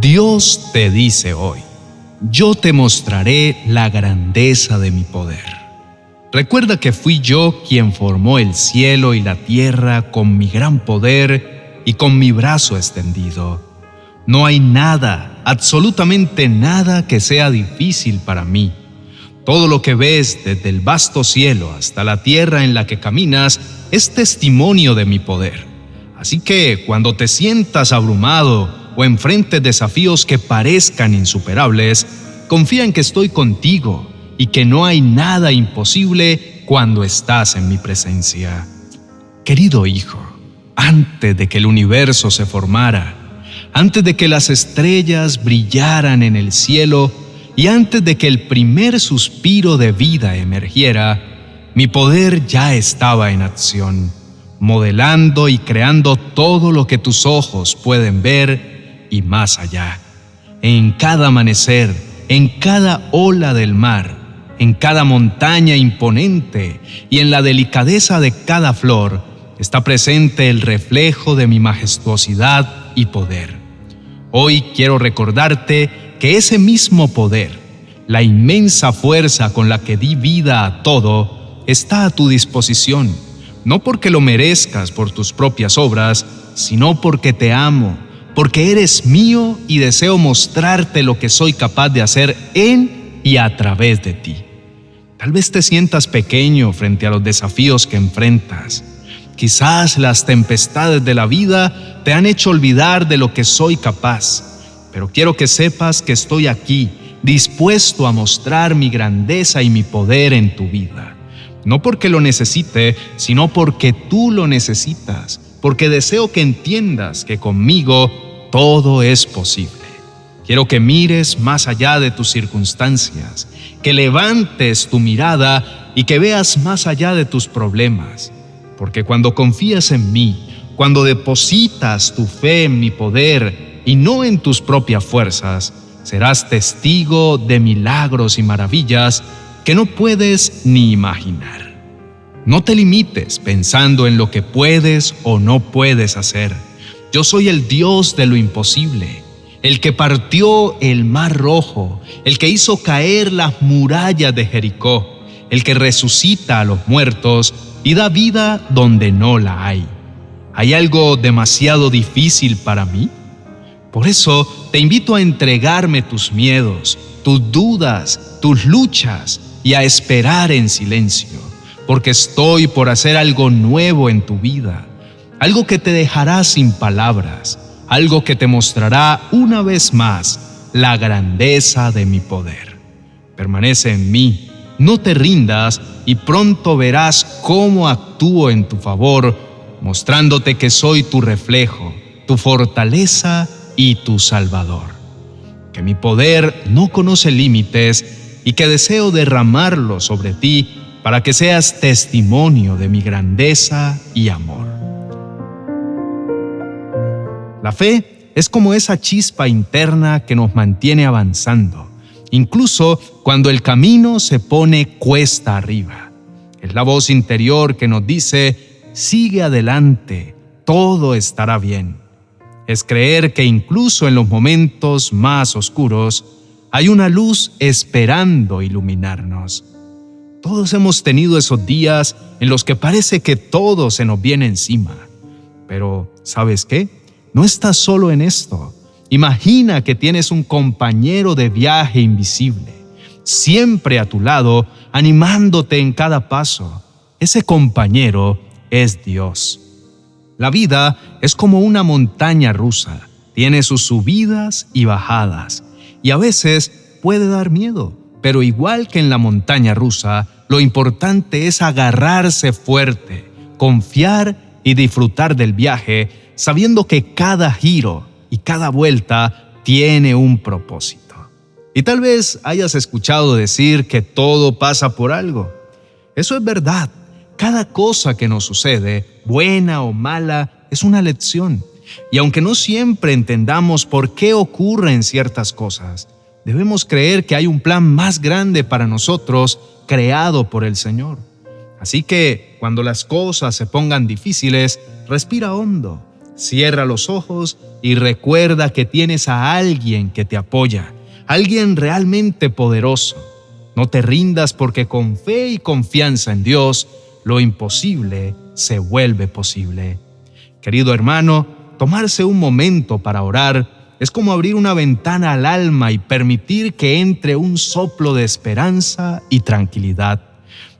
Dios te dice hoy, yo te mostraré la grandeza de mi poder. Recuerda que fui yo quien formó el cielo y la tierra con mi gran poder y con mi brazo extendido. No hay nada, absolutamente nada que sea difícil para mí. Todo lo que ves desde el vasto cielo hasta la tierra en la que caminas es testimonio de mi poder. Así que cuando te sientas abrumado o enfrentes desafíos que parezcan insuperables, confía en que estoy contigo y que no hay nada imposible cuando estás en mi presencia. Querido hijo, antes de que el universo se formara, antes de que las estrellas brillaran en el cielo y antes de que el primer suspiro de vida emergiera, mi poder ya estaba en acción, modelando y creando todo lo que tus ojos pueden ver y más allá. En cada amanecer, en cada ola del mar, en cada montaña imponente y en la delicadeza de cada flor, está presente el reflejo de mi majestuosidad y poder. Hoy quiero recordarte que ese mismo poder, la inmensa fuerza con la que di vida a todo, está a tu disposición, no porque lo merezcas por tus propias obras, sino porque te amo, porque eres mío y deseo mostrarte lo que soy capaz de hacer en y a través de ti. Tal vez te sientas pequeño frente a los desafíos que enfrentas, Quizás las tempestades de la vida te han hecho olvidar de lo que soy capaz, pero quiero que sepas que estoy aquí, dispuesto a mostrar mi grandeza y mi poder en tu vida. No porque lo necesite, sino porque tú lo necesitas, porque deseo que entiendas que conmigo todo es posible. Quiero que mires más allá de tus circunstancias, que levantes tu mirada y que veas más allá de tus problemas porque cuando confías en mí, cuando depositas tu fe en mi poder y no en tus propias fuerzas, serás testigo de milagros y maravillas que no puedes ni imaginar. No te limites pensando en lo que puedes o no puedes hacer. Yo soy el Dios de lo imposible, el que partió el mar rojo, el que hizo caer las murallas de Jericó, el que resucita a los muertos y da vida donde no la hay. ¿Hay algo demasiado difícil para mí? Por eso te invito a entregarme tus miedos, tus dudas, tus luchas y a esperar en silencio, porque estoy por hacer algo nuevo en tu vida, algo que te dejará sin palabras, algo que te mostrará una vez más la grandeza de mi poder. Permanece en mí no te rindas y pronto verás cómo actúo en tu favor, mostrándote que soy tu reflejo, tu fortaleza y tu salvador. Que mi poder no conoce límites y que deseo derramarlo sobre ti para que seas testimonio de mi grandeza y amor. La fe es como esa chispa interna que nos mantiene avanzando incluso cuando el camino se pone cuesta arriba. Es la voz interior que nos dice, sigue adelante, todo estará bien. Es creer que incluso en los momentos más oscuros hay una luz esperando iluminarnos. Todos hemos tenido esos días en los que parece que todo se nos viene encima. Pero, ¿sabes qué? No estás solo en esto. Imagina que tienes un compañero de viaje invisible, siempre a tu lado, animándote en cada paso. Ese compañero es Dios. La vida es como una montaña rusa, tiene sus subidas y bajadas, y a veces puede dar miedo, pero igual que en la montaña rusa, lo importante es agarrarse fuerte, confiar y disfrutar del viaje, sabiendo que cada giro, y cada vuelta tiene un propósito. Y tal vez hayas escuchado decir que todo pasa por algo. Eso es verdad. Cada cosa que nos sucede, buena o mala, es una lección. Y aunque no siempre entendamos por qué ocurren ciertas cosas, debemos creer que hay un plan más grande para nosotros creado por el Señor. Así que cuando las cosas se pongan difíciles, respira hondo Cierra los ojos y recuerda que tienes a alguien que te apoya, alguien realmente poderoso. No te rindas porque con fe y confianza en Dios, lo imposible se vuelve posible. Querido hermano, tomarse un momento para orar es como abrir una ventana al alma y permitir que entre un soplo de esperanza y tranquilidad.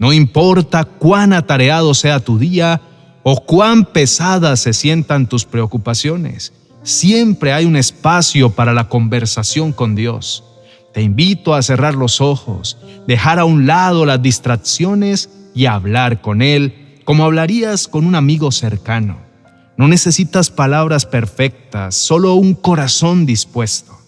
No importa cuán atareado sea tu día o cuán pesadas se sientan tus preocupaciones, siempre hay un espacio para la conversación con Dios. Te invito a cerrar los ojos, dejar a un lado las distracciones y hablar con Él como hablarías con un amigo cercano. No necesitas palabras perfectas, solo un corazón dispuesto.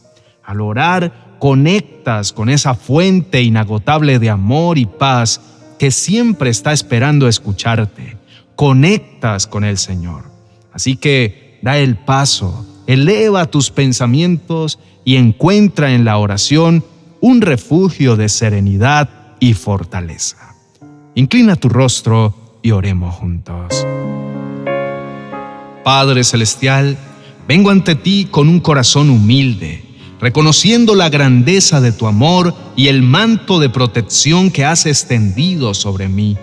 Al orar, conectas con esa fuente inagotable de amor y paz que siempre está esperando escucharte. Conectas con el Señor. Así que da el paso, eleva tus pensamientos y encuentra en la oración un refugio de serenidad y fortaleza. Inclina tu rostro y oremos juntos. Padre Celestial, vengo ante ti con un corazón humilde, reconociendo la grandeza de tu amor y el manto de protección que has extendido sobre mí.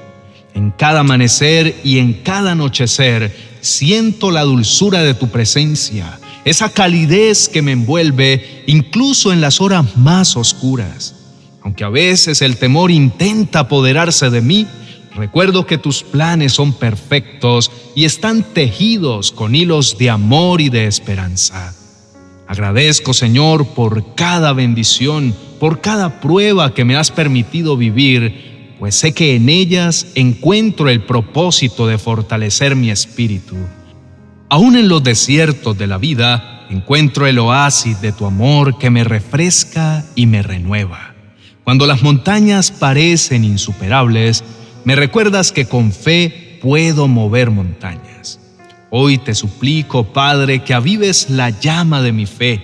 En cada amanecer y en cada anochecer siento la dulzura de tu presencia, esa calidez que me envuelve incluso en las horas más oscuras. Aunque a veces el temor intenta apoderarse de mí, recuerdo que tus planes son perfectos y están tejidos con hilos de amor y de esperanza. Agradezco, Señor, por cada bendición, por cada prueba que me has permitido vivir, pues sé que en ellas encuentro el propósito de fortalecer mi espíritu. Aún en los desiertos de la vida, encuentro el oasis de tu amor que me refresca y me renueva. Cuando las montañas parecen insuperables, me recuerdas que con fe puedo mover montañas. Hoy te suplico, Padre, que avives la llama de mi fe,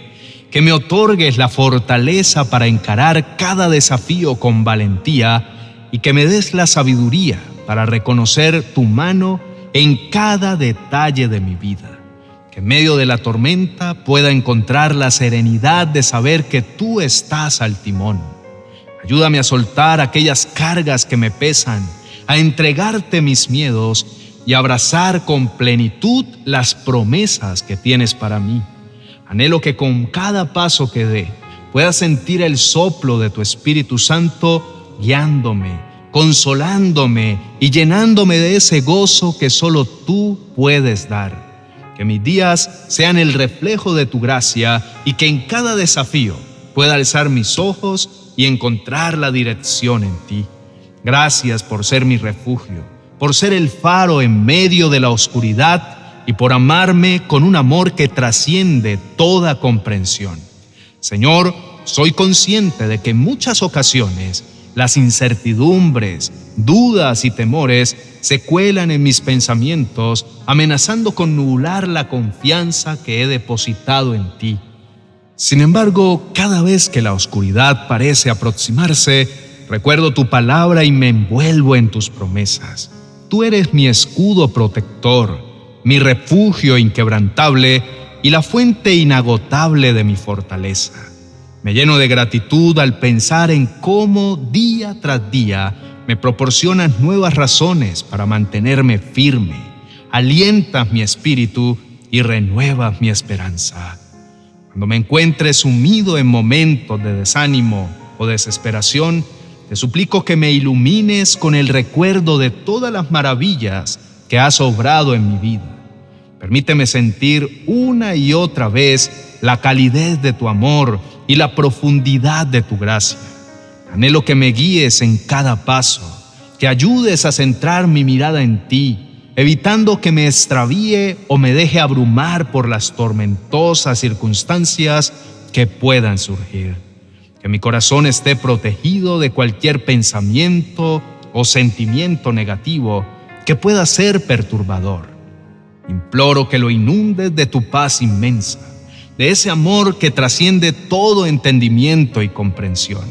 que me otorgues la fortaleza para encarar cada desafío con valentía y que me des la sabiduría para reconocer tu mano en cada detalle de mi vida. Que en medio de la tormenta pueda encontrar la serenidad de saber que tú estás al timón Ayúdame a soltar aquellas cargas que me pesan, a entregarte mis miedos y abrazar con plenitud las promesas que tienes para mí. Anhelo que con cada paso que dé pueda sentir el soplo de tu Espíritu Santo guiándome, consolándome y llenándome de ese gozo que solo tú puedes dar. Que mis días sean el reflejo de tu gracia y que en cada desafío pueda alzar mis ojos y encontrar la dirección en ti. Gracias por ser mi refugio, por ser el faro en medio de la oscuridad y por amarme con un amor que trasciende toda comprensión. Señor, soy consciente de que en muchas ocasiones las incertidumbres, dudas y temores se cuelan en mis pensamientos, amenazando con nublar la confianza que he depositado en ti. Sin embargo, cada vez que la oscuridad parece aproximarse, recuerdo tu palabra y me envuelvo en tus promesas. Tú eres mi escudo protector, mi refugio inquebrantable y la fuente inagotable de mi fortaleza. Me lleno de gratitud al pensar en cómo día tras día me proporcionas nuevas razones para mantenerme firme, alientas mi espíritu y renuevas mi esperanza. Cuando me encuentre sumido en momentos de desánimo o desesperación, te suplico que me ilumines con el recuerdo de todas las maravillas que has obrado en mi vida. Permíteme sentir una y otra vez la calidez de tu amor y la profundidad de tu gracia. Anhelo que me guíes en cada paso, que ayudes a centrar mi mirada en ti evitando que me extravíe o me deje abrumar por las tormentosas circunstancias que puedan surgir. Que mi corazón esté protegido de cualquier pensamiento o sentimiento negativo que pueda ser perturbador. Imploro que lo inundes de tu paz inmensa, de ese amor que trasciende todo entendimiento y comprensión.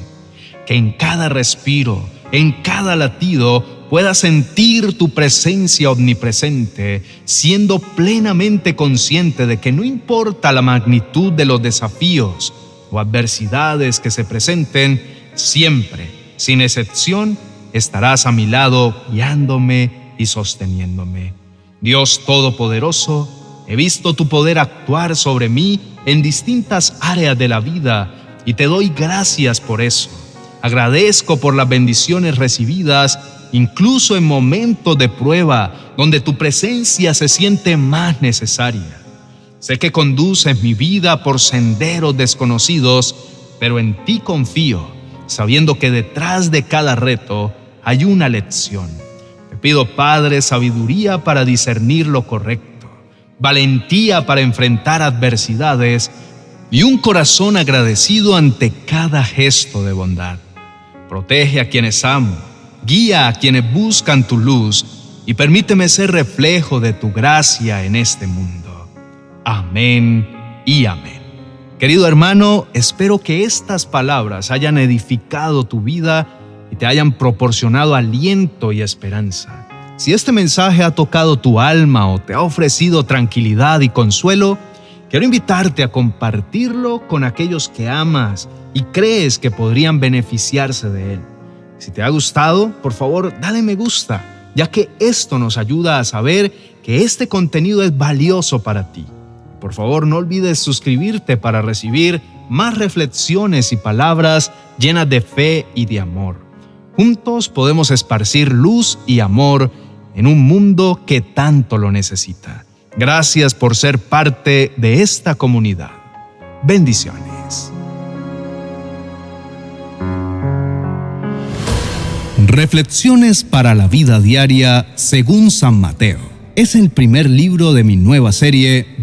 Que en cada respiro, en cada latido, pueda sentir tu presencia omnipresente, siendo plenamente consciente de que no importa la magnitud de los desafíos o adversidades que se presenten, siempre, sin excepción, estarás a mi lado guiándome y sosteniéndome. Dios Todopoderoso, he visto tu poder actuar sobre mí en distintas áreas de la vida y te doy gracias por eso. Agradezco por las bendiciones recibidas, incluso en momentos de prueba donde tu presencia se siente más necesaria. Sé que conduces mi vida por senderos desconocidos, pero en ti confío, sabiendo que detrás de cada reto hay una lección. Te pido, Padre, sabiduría para discernir lo correcto, valentía para enfrentar adversidades y un corazón agradecido ante cada gesto de bondad. Protege a quienes amo, guía a quienes buscan tu luz y permíteme ser reflejo de tu gracia en este mundo. Amén y amén. Querido hermano, espero que estas palabras hayan edificado tu vida y te hayan proporcionado aliento y esperanza. Si este mensaje ha tocado tu alma o te ha ofrecido tranquilidad y consuelo, quiero invitarte a compartirlo con aquellos que amas y crees que podrían beneficiarse de él. Si te ha gustado, por favor, dale me gusta, ya que esto nos ayuda a saber que este contenido es valioso para ti. Por favor, no olvides suscribirte para recibir más reflexiones y palabras llenas de fe y de amor. Juntos podemos esparcir luz y amor en un mundo que tanto lo necesita. Gracias por ser parte de esta comunidad. Bendiciones. Reflexiones para la vida diaria según San Mateo. Es el primer libro de mi nueva serie